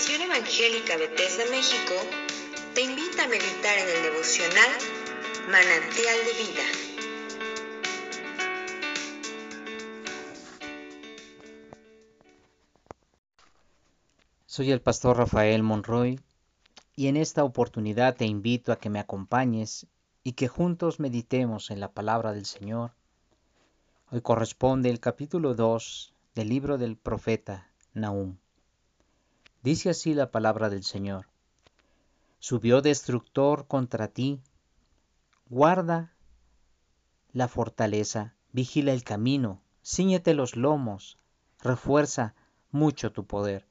Misión Evangélica Bethesda México te invita a meditar en el devocional Manantial de Vida. Soy el pastor Rafael Monroy y en esta oportunidad te invito a que me acompañes y que juntos meditemos en la palabra del Señor. Hoy corresponde el capítulo 2 del libro del profeta Nahum. Dice así la palabra del Señor. Subió destructor contra ti, guarda la fortaleza, vigila el camino, ciñete los lomos, refuerza mucho tu poder,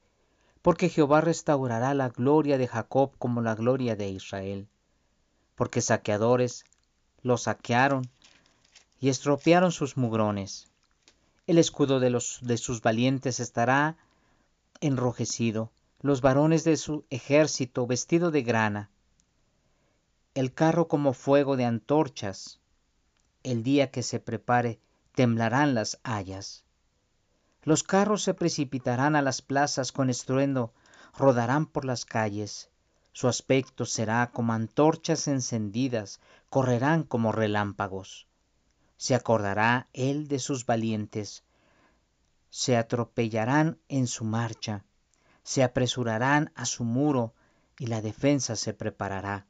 porque Jehová restaurará la gloria de Jacob como la gloria de Israel, porque saqueadores lo saquearon y estropearon sus mugrones. El escudo de, los, de sus valientes estará enrojecido, los varones de su ejército vestido de grana, el carro como fuego de antorchas, el día que se prepare temblarán las hayas. Los carros se precipitarán a las plazas con estruendo, rodarán por las calles. Su aspecto será como antorchas encendidas, correrán como relámpagos. Se acordará él de sus valientes, se atropellarán en su marcha se apresurarán a su muro y la defensa se preparará.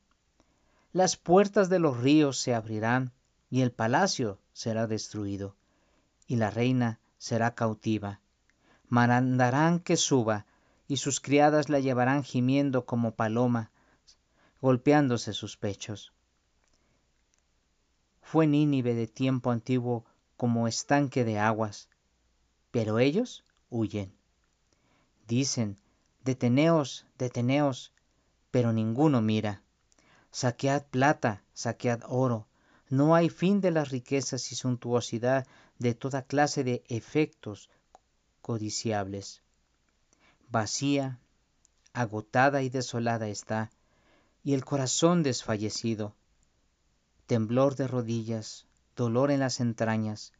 Las puertas de los ríos se abrirán y el palacio será destruido y la reina será cautiva. Mandarán que suba y sus criadas la llevarán gimiendo como paloma, golpeándose sus pechos. Fue Nínive de tiempo antiguo como estanque de aguas, pero ellos huyen. Dicen, Deteneos, deteneos, pero ninguno mira. Saquead plata, saquead oro. No hay fin de las riquezas y suntuosidad de toda clase de efectos codiciables. Vacía, agotada y desolada está, y el corazón desfallecido. Temblor de rodillas, dolor en las entrañas,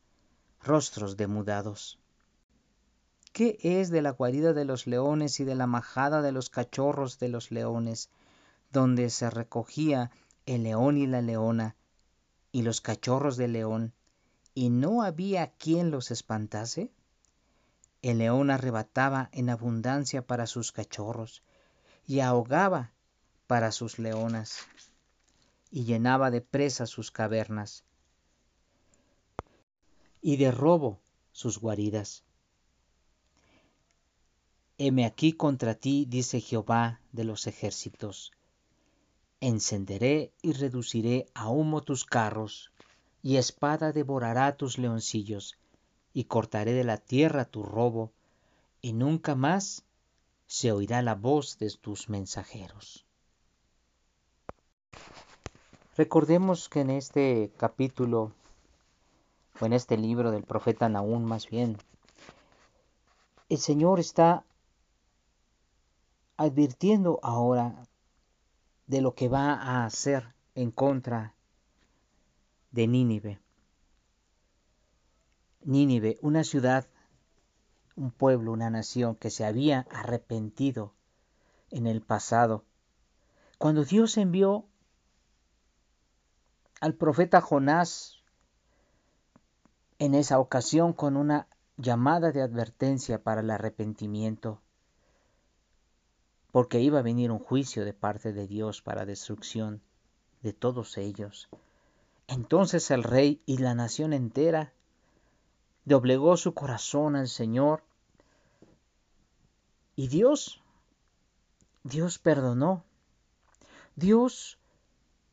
rostros demudados. ¿Qué es de la guarida de los leones y de la majada de los cachorros de los leones, donde se recogía el león y la leona y los cachorros del león, y no había quien los espantase? El león arrebataba en abundancia para sus cachorros, y ahogaba para sus leonas, y llenaba de presa sus cavernas, y de robo sus guaridas. Heme aquí contra ti, dice Jehová de los ejércitos. Encenderé y reduciré a humo tus carros, y espada devorará tus leoncillos, y cortaré de la tierra tu robo, y nunca más se oirá la voz de tus mensajeros. Recordemos que en este capítulo, o en este libro del profeta Naún más bien, el Señor está advirtiendo ahora de lo que va a hacer en contra de Nínive. Nínive, una ciudad, un pueblo, una nación que se había arrepentido en el pasado. Cuando Dios envió al profeta Jonás en esa ocasión con una llamada de advertencia para el arrepentimiento, porque iba a venir un juicio de parte de Dios para destrucción de todos ellos. Entonces el rey y la nación entera doblegó su corazón al Señor y Dios, Dios perdonó. Dios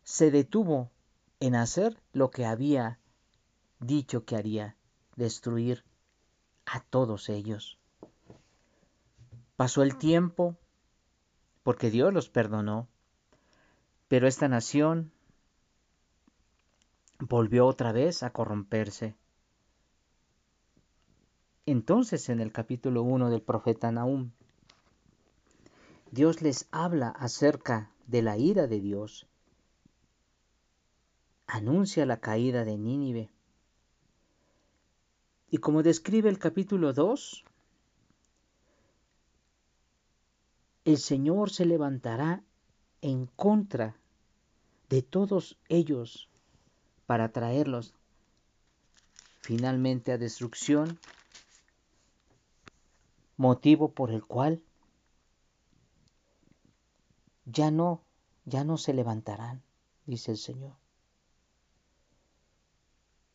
se detuvo en hacer lo que había dicho que haría, destruir a todos ellos. Pasó el tiempo, porque Dios los perdonó. Pero esta nación volvió otra vez a corromperse. Entonces en el capítulo 1 del profeta Nahum, Dios les habla acerca de la ira de Dios. Anuncia la caída de Nínive. Y como describe el capítulo 2, el Señor se levantará en contra de todos ellos para traerlos finalmente a destrucción, motivo por el cual ya no, ya no se levantarán, dice el Señor.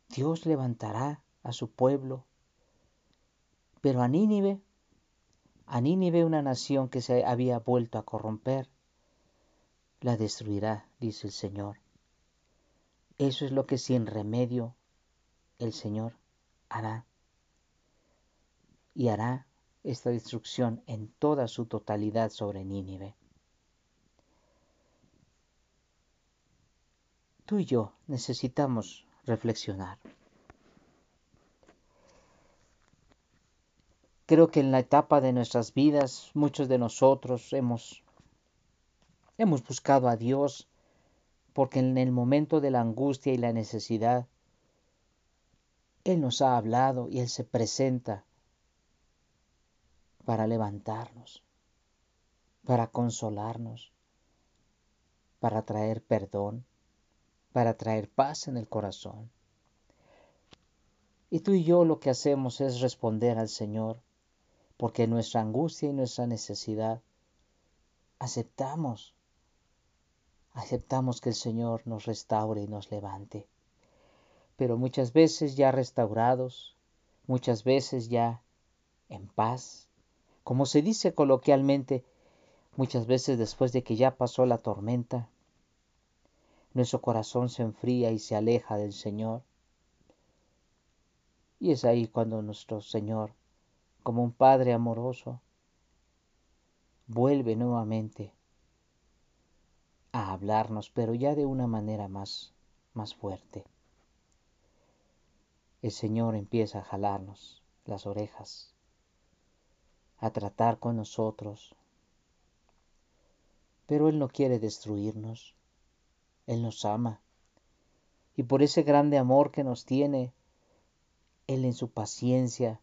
Dios levantará a su pueblo, pero a Nínive, a Nínive una nación que se había vuelto a corromper, la destruirá, dice el Señor. Eso es lo que sin remedio el Señor hará. Y hará esta destrucción en toda su totalidad sobre Nínive. Tú y yo necesitamos reflexionar. Creo que en la etapa de nuestras vidas muchos de nosotros hemos hemos buscado a Dios porque en el momento de la angustia y la necesidad él nos ha hablado y Él se presenta para levantarnos, para consolarnos, para traer perdón, para traer paz en el corazón. Y tú y yo lo que hacemos es responder al Señor, porque nuestra angustia y nuestra necesidad aceptamos, aceptamos que el Señor nos restaure y nos levante pero muchas veces ya restaurados, muchas veces ya en paz. Como se dice coloquialmente, muchas veces después de que ya pasó la tormenta, nuestro corazón se enfría y se aleja del Señor. Y es ahí cuando nuestro Señor, como un Padre amoroso, vuelve nuevamente a hablarnos, pero ya de una manera más, más fuerte el Señor empieza a jalarnos las orejas, a tratar con nosotros. Pero Él no quiere destruirnos, Él nos ama. Y por ese grande amor que nos tiene, Él en su paciencia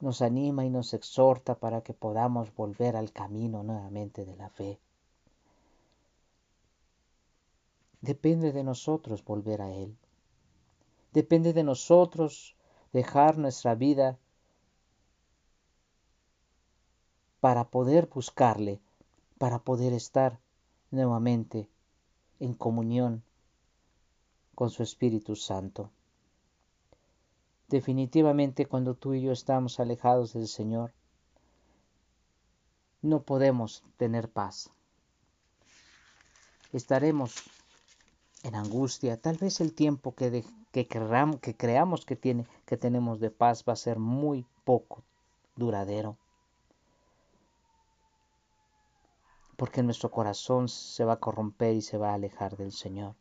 nos anima y nos exhorta para que podamos volver al camino nuevamente de la fe. Depende de nosotros volver a Él. Depende de nosotros dejar nuestra vida para poder buscarle, para poder estar nuevamente en comunión con su Espíritu Santo. Definitivamente cuando tú y yo estamos alejados del Señor, no podemos tener paz. Estaremos en angustia. Tal vez el tiempo que, que, creamos que, tiene, que tenemos de paz va a ser muy poco duradero. Porque nuestro corazón se va a corromper y se va a alejar del Señor.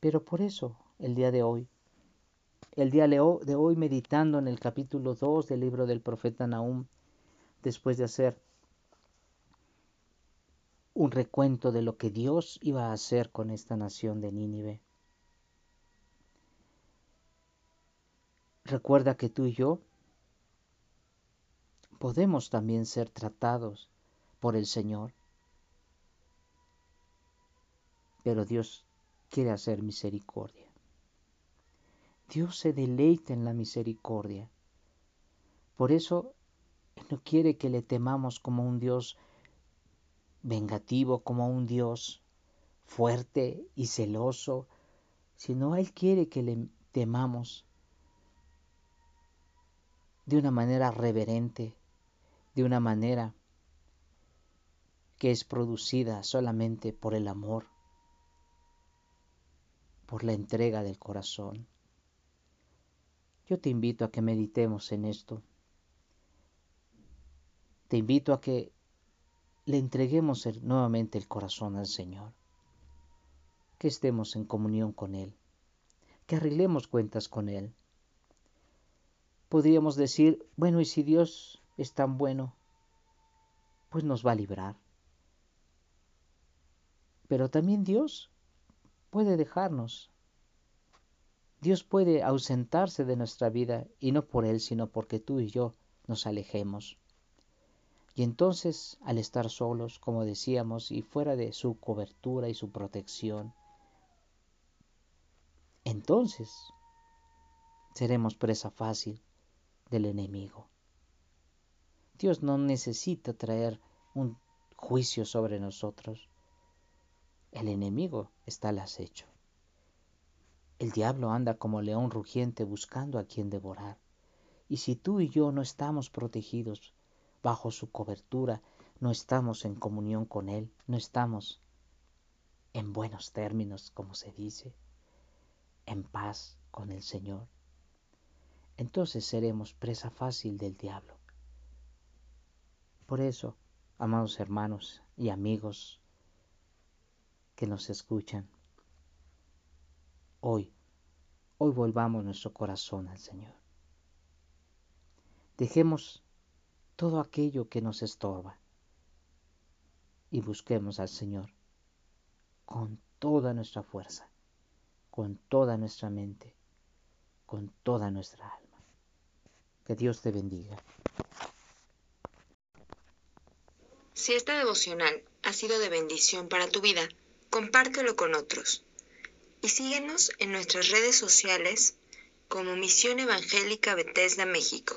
Pero por eso, el día de hoy, el día de hoy meditando en el capítulo 2 del libro del profeta Nahum, después de hacer un recuento de lo que Dios iba a hacer con esta nación de Nínive. Recuerda que tú y yo podemos también ser tratados por el Señor. Pero Dios quiere hacer misericordia. Dios se deleita en la misericordia. Por eso Él no quiere que le temamos como un Dios vengativo como un Dios fuerte y celoso, sino Él quiere que le temamos de una manera reverente, de una manera que es producida solamente por el amor, por la entrega del corazón. Yo te invito a que meditemos en esto. Te invito a que le entreguemos nuevamente el corazón al Señor, que estemos en comunión con Él, que arreglemos cuentas con Él. Podríamos decir, bueno, y si Dios es tan bueno, pues nos va a librar. Pero también Dios puede dejarnos. Dios puede ausentarse de nuestra vida y no por Él, sino porque tú y yo nos alejemos. Y entonces, al estar solos, como decíamos, y fuera de su cobertura y su protección, entonces seremos presa fácil del enemigo. Dios no necesita traer un juicio sobre nosotros. El enemigo está al acecho. El diablo anda como león rugiente buscando a quien devorar. Y si tú y yo no estamos protegidos bajo su cobertura, no estamos en comunión con Él, no estamos en buenos términos, como se dice, en paz con el Señor, entonces seremos presa fácil del diablo. Por eso, amados hermanos y amigos que nos escuchan, hoy, hoy volvamos nuestro corazón al Señor. Dejemos todo aquello que nos estorba y busquemos al Señor con toda nuestra fuerza, con toda nuestra mente, con toda nuestra alma. Que Dios te bendiga. Si esta devocional ha sido de bendición para tu vida, compártelo con otros. Y síguenos en nuestras redes sociales como Misión Evangélica Bethesda México.